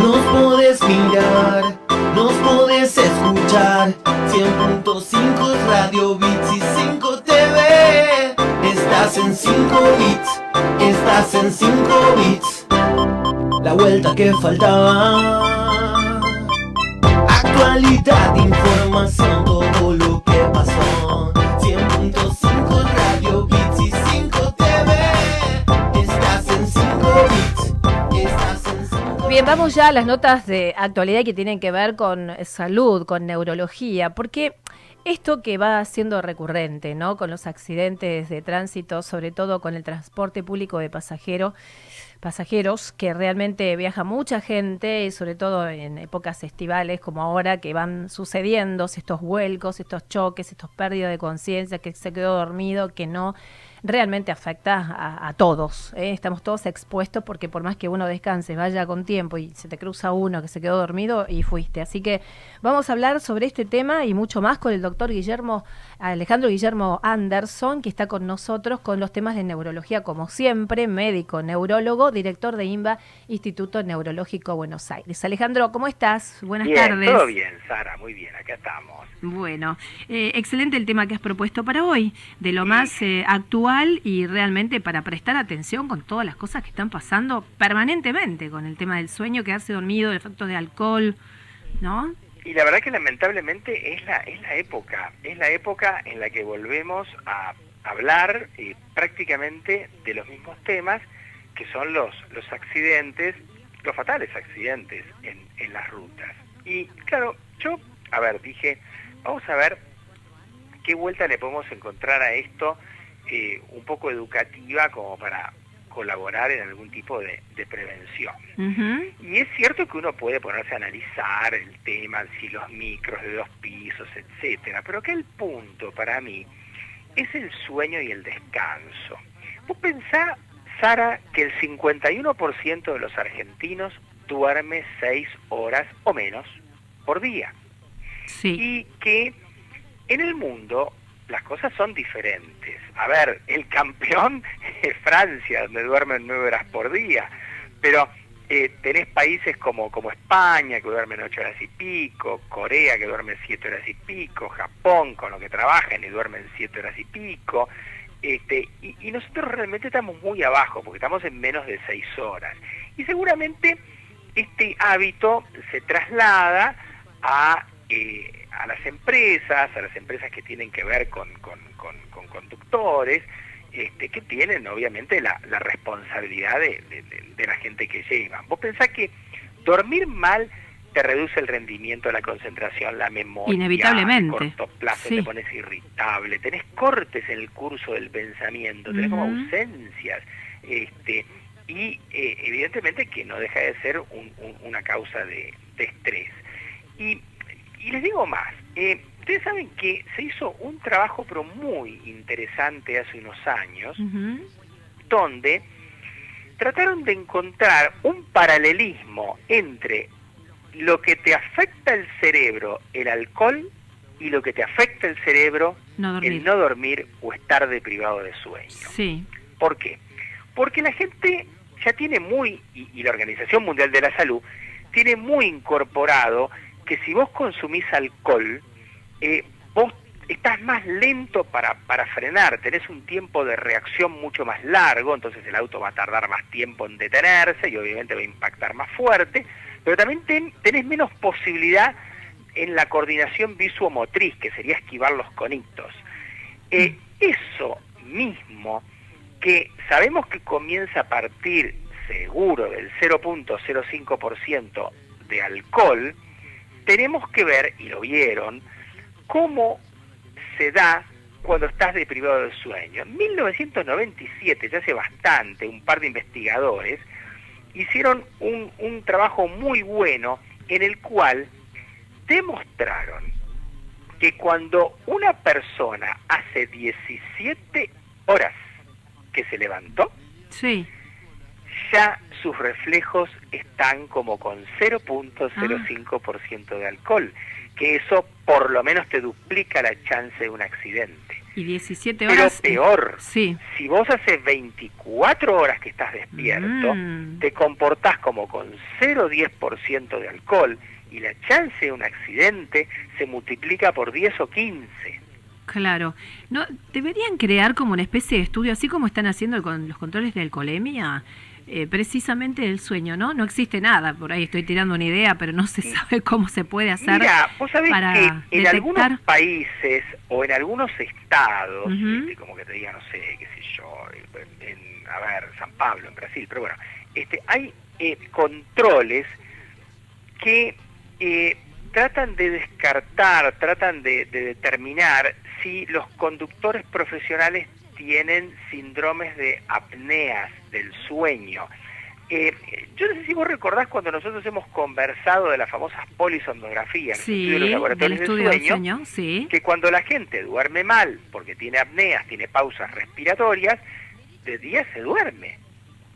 Nos podés mirar, nos podés escuchar. 100.5 Radio Bits y 5 TV. Estás en 5 bits, estás en 5 bits. La vuelta que faltaba. Actualidad, información, vamos ya a las notas de actualidad que tienen que ver con salud, con neurología, porque esto que va siendo recurrente, ¿no? Con los accidentes de tránsito, sobre todo con el transporte público de pasajeros, pasajeros, que realmente viaja mucha gente, y sobre todo en épocas estivales como ahora, que van sucediendo estos vuelcos, estos choques, estos pérdidas de conciencia, que se quedó dormido, que no realmente afecta a, a todos. ¿eh? Estamos todos expuestos porque por más que uno descanse, vaya con tiempo y se te cruza uno que se quedó dormido y fuiste. Así que vamos a hablar sobre este tema y mucho más con el doctor Guillermo, Alejandro Guillermo Anderson, que está con nosotros con los temas de neurología, como siempre, médico, neurólogo, director de INVA, Instituto Neurológico Buenos Aires. Alejandro, ¿cómo estás? Buenas bien, tardes. Todo bien, Sara, muy bien, acá estamos. Bueno, eh, excelente el tema que has propuesto para hoy, de lo más eh, actual y realmente para prestar atención con todas las cosas que están pasando permanentemente con el tema del sueño, quedarse dormido, el efecto de alcohol, ¿no? Y la verdad que lamentablemente es la, es la época, es la época en la que volvemos a hablar eh, prácticamente de los mismos temas que son los, los accidentes, los fatales accidentes en, en las rutas. Y claro, yo, a ver, dije, vamos a ver qué vuelta le podemos encontrar a esto eh, un poco educativa como para colaborar en algún tipo de, de prevención. Y es cierto que uno puede ponerse a analizar el tema, si los micros de dos pisos, etcétera, pero que el punto para mí es el sueño y el descanso. Vos pensá, Sara, que el 51% de los argentinos duerme seis horas o menos por día Sí. y que en el mundo las cosas son diferentes. A ver, el campeón es Francia, donde duermen nueve horas por día, pero eh, tenés países como, como España, que duermen ocho horas y pico, Corea, que duerme siete horas y pico, Japón, con lo que trabajan y duermen siete horas y pico, este, y, y nosotros realmente estamos muy abajo, porque estamos en menos de seis horas. Y seguramente este hábito se traslada a, eh, a las empresas, a las empresas que tienen que ver con, con, con- con conductores, este, que tienen obviamente la, la responsabilidad de, de- de- de la gente que llevan. Vos pensás que dormir mal te reduce el rendimiento, la concentración, la memoria. Inevitablemente, A corto plazo sí. te pones irritable, tenés cortes en el curso del pensamiento, tenés como ausencias. Este, y eh, evidentemente que no deja de ser un- un- una causa de, de estrés. Más, eh, ustedes saben que se hizo un trabajo pero muy interesante hace unos años, donde trataron de encontrar un paralelismo entre lo que te afecta el cerebro, el alcohol, y lo que te afecta el cerebro, No el no dormir o estar deprivado de sueño. Sí. ¿Por qué? Porque la gente ya tiene muy, y, y la Organización Mundial de la Salud, tiene muy incorporado que si vos consumís alcohol, eh, vos estás más lento para, para frenar, tenés un tiempo de reacción mucho más largo, entonces el auto va a tardar más tiempo en detenerse y obviamente va a impactar más fuerte, pero también ten- tenés menos posibilidad en la coordinación visuomotriz, que sería esquivar los conitos. Eh, eso mismo que sabemos que comienza a partir seguro del 0.05% de alcohol, tenemos que ver, y lo vieron, cómo se da cuando estás deprivado del sueño. En 1997, ya hace bastante, un par de investigadores hicieron un, un trabajo muy bueno en el cual demostraron que cuando una persona hace 17 horas que se levantó, Sí. Ya sus reflejos están como con 0.05% de alcohol, que eso por lo menos te duplica la chance de un accidente. Y 17 Pero horas. eh, peor, Sí. si vos hace 24 horas que estás despierto, Mm. te comportás como con 0,10% de alcohol y la chance de un accidente se multiplica por 10 o 15. Claro. No, deberían crear como una especie de estudio, así como están haciendo con los controles de alcoholemia, eh, precisamente del sueño, ¿no? No existe nada, por ahí estoy tirando una idea, pero no se sabe cómo se puede hacer. Mira, vos sabés para que en detectar- algunos países o en algunos estados, este, como que te diga, no sé, qué sé yo, en, en, a ver, San Pablo, en Brasil, pero bueno, este, hay eh, controles que eh, tratan de descartar, tratan de, de determinar si los conductores profesionales tienen síndromes de apneas del sueño. Eh, yo no sé si vos recordás cuando nosotros hemos conversado de las famosas polisomnografías, los Sí, los del laboratorios estudio de del sueño, sueño, sí. que cuando la gente duerme mal porque tiene apneas, tiene pausas respiratorias, de día se duerme,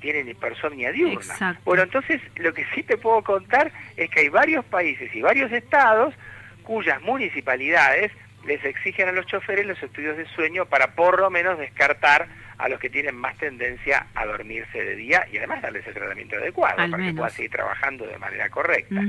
tienen hipersomnia diurna. Exacto. Bueno, entonces lo que sí te puedo contar es que hay varios países y varios estados cuyas municipalidades les exigen a los choferes los estudios de sueño para por lo menos descartar a los que tienen más tendencia a dormirse de día y además darles el tratamiento adecuado Al para que puedan seguir trabajando de manera correcta.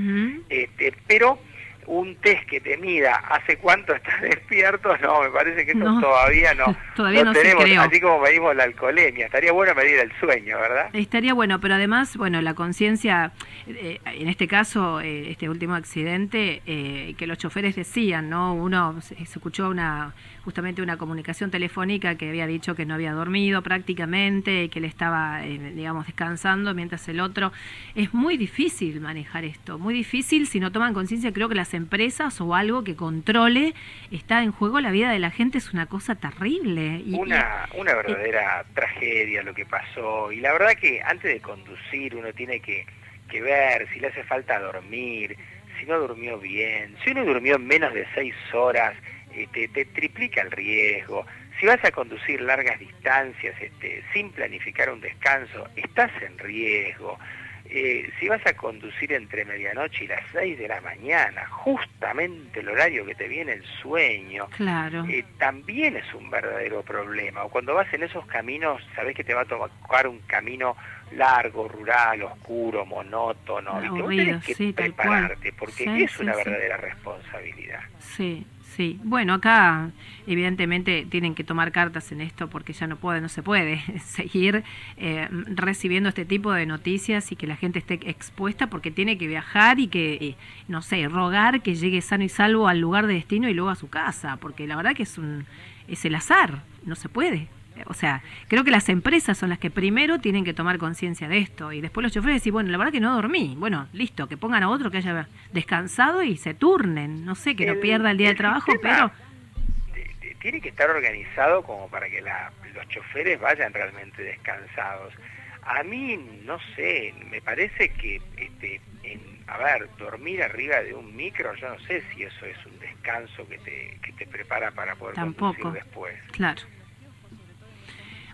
Este, pero un test que te mida hace cuánto estás despierto, no, me parece que eso No. todavía no, Todavía no se tenemos, creó. así como medimos la alcoholemia, estaría bueno medir el sueño, ¿verdad? Estaría bueno, pero además, bueno, la conciencia, eh, en este caso, eh, este último accidente, eh, que los choferes decían, ¿no? Uno se, se escuchó una justamente una comunicación telefónica que había dicho que no había dormido prácticamente y que le estaba, digamos, descansando, mientras el otro... Es muy difícil manejar esto, muy difícil si no toman conciencia, creo que las empresas o algo que controle está en juego la vida de la gente es una cosa terrible. Y, Una, una verdadera tragedia lo que pasó y la verdad que antes de conducir uno tiene que, que ver si le hace falta dormir, si no durmió bien, si uno durmió menos de seis horas, este, te triplica el riesgo. Si vas a conducir largas distancias este, sin planificar un descanso, estás en riesgo. Eh, si vas a conducir entre medianoche y las 6 de la mañana, justamente el horario que te viene el sueño, Claro. eh, también es un verdadero problema. O cuando vas en esos caminos, sabes que te va a tocar un camino largo, rural, oscuro, monótono. ¿viste? Vos Aburrido, tenés que sí, prepararte, porque Sí, es sí, una verdadera responsabilidad. Sí, sí. Bueno, acá evidentemente tienen que tomar cartas en esto porque ya no puede, no se puede seguir eh, recibiendo este tipo de noticias y que la gente esté expuesta porque tiene que viajar y que, eh, no sé, rogar que llegue sano y salvo al lugar de destino y luego a su casa, porque la verdad que es un es el azar, no se puede. O sea, creo que las empresas son las que primero tienen que tomar conciencia de esto y después los choferes decir, bueno, la verdad que no dormí. Bueno, listo, que pongan a otro que haya descansado y se turnen. No sé, que no pierda el día de trabajo, pero Tiene que estar organizado como para que la- los choferes vayan realmente descansados. A mí, no sé, me parece que, este, en, a ver, dormir arriba de un micro, yo no sé si eso es un descanso que te, que te prepara para poder Tampoco. conducir después. claro.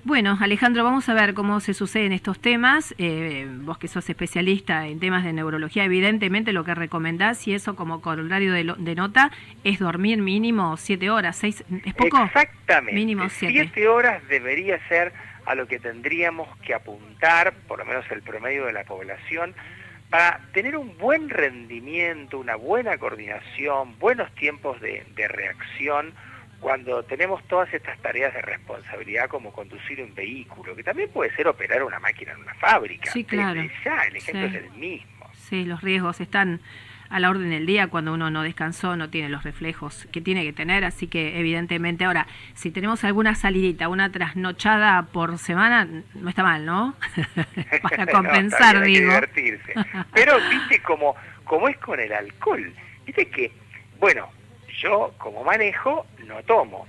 Bueno, Alejandro, vamos a ver cómo se suceden estos temas. Eh, vos que sos especialista en temas de neurología, evidentemente lo que recomendás, y eso como corolario de, lo- de nota, es dormir mínimo siete horas, seis, ¿es poco? Exactamente. Mínimo siete. Siete horas debería ser a lo que tendríamos que apuntar, por lo menos el promedio de la población, para tener un buen rendimiento, una buena coordinación, buenos tiempos de, de reacción cuando tenemos todas estas tareas de responsabilidad como conducir un vehículo, que también puede ser operar una máquina en una fábrica. Sí, claro. Ya, el ejemplo Sí. es el mismo. Sí, los riesgos están a la orden del día cuando uno no descansó, no tiene los reflejos que tiene que tener, así que evidentemente ahora, si tenemos alguna salidita, una trasnochada por semana, no está mal, ¿no? Para No, compensar, que digo. divertirse. Pero viste como, como es con el alcohol. Viste que, bueno, yo como manejo no tomo.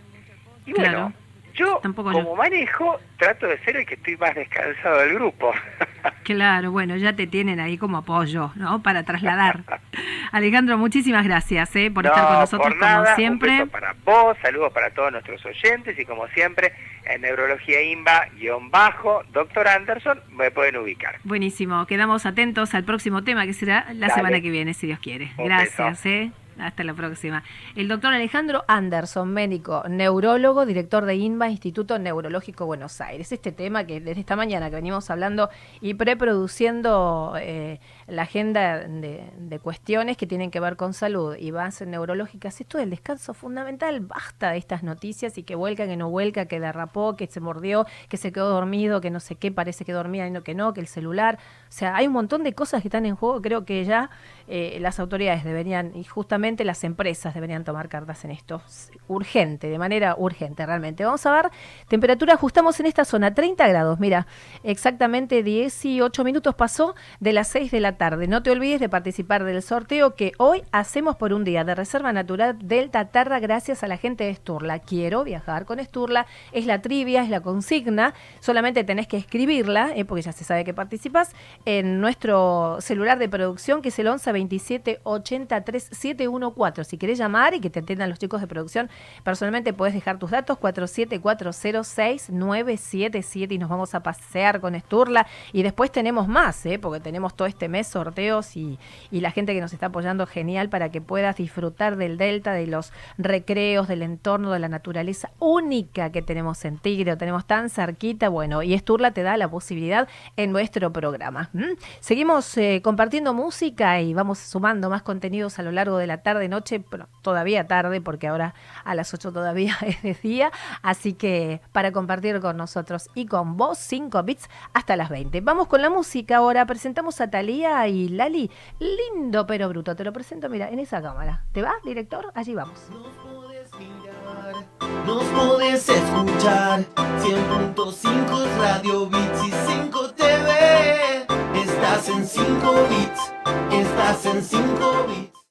Y bueno, Claro. yo Tampoco como yo. manejo trato de ser el que estoy más descansado del grupo. Claro, bueno, ya te tienen ahí como apoyo, ¿no? Para trasladar. Alejandro, muchísimas gracias ¿eh? por No, estar con nosotros por nada, como Un siempre. beso para vos, saludos para todos nuestros oyentes y como siempre en Neurología IMBA guion bajo, Doctor Anderson, me pueden ubicar. Buenísimo, quedamos atentos al próximo tema que será la Dale. semana que viene, si Dios quiere. Un Gracias, beso. ¿eh? Hasta la próxima. El doctor Alejandro Anderson, médico, neurólogo, director de INVA, Instituto Neurológico Buenos Aires. Este tema que desde esta mañana que venimos hablando y preproduciendo eh, la agenda de, cuestiones que tienen que ver con salud y bases neurológicas, esto del descanso fundamental, basta de estas noticias y que vuelca, que no vuelca, que derrapó, que se mordió, que se quedó dormido, que no sé qué, parece que dormía y no que no, que el celular. O sea, hay un montón de cosas que están en juego. Creo que ya eh, las autoridades deberían, y justamente las empresas deberían tomar cartas en esto. Urgente, de manera urgente, realmente. Vamos a ver, temperatura ajustamos en esta zona, 30 grados. Mira, exactamente 18 minutos pasó de las 6 de la tarde. No te olvides de participar del sorteo que hoy hacemos por un día de Reserva Natural Delta Terra gracias a la gente de Sturla. Quiero viajar con Sturla. Es la trivia, es la consigna. Solamente tenés que escribirla, eh, porque ya se sabe que participas, en nuestro celular de producción que es el 11 27 83 714. Si querés llamar y que te atiendan los chicos de producción, personalmente puedes dejar tus datos 47406977 y nos vamos a pasear con Sturla. Y después tenemos más, ¿eh? porque tenemos todo este mes sorteos y, y la gente que nos está apoyando genial para que puedas disfrutar del delta, de los recreos, del entorno, de la naturaleza única que tenemos en Tigre, tenemos tan cerquita. Bueno, y Sturla te da la posibilidad en nuestro programa. Seguimos eh, compartiendo música y vamos sumando más contenidos a lo largo de la tarde, noche, pero todavía tarde porque ahora a las 8 todavía es de día, así que para compartir con nosotros y con vos 5 bits hasta las 20. Vamos con la música ahora, presentamos a Talía y Lali, lindo pero bruto, te lo presento, mira, en esa cámara. ¿Te va, director? Allí vamos. Nos podés escuchar 100.5 Radio Bits y 5 TV. Estás en 5 bits, estás en 5 bits.